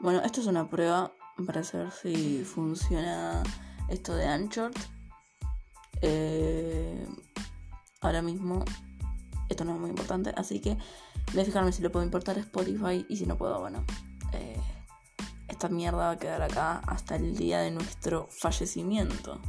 Bueno, esto es una prueba para saber si funciona esto de Anchor. Eh, ahora mismo esto no es muy importante, así que voy a fijarme si lo puedo importar a Spotify y si no puedo, bueno, eh, esta mierda va a quedar acá hasta el día de nuestro fallecimiento.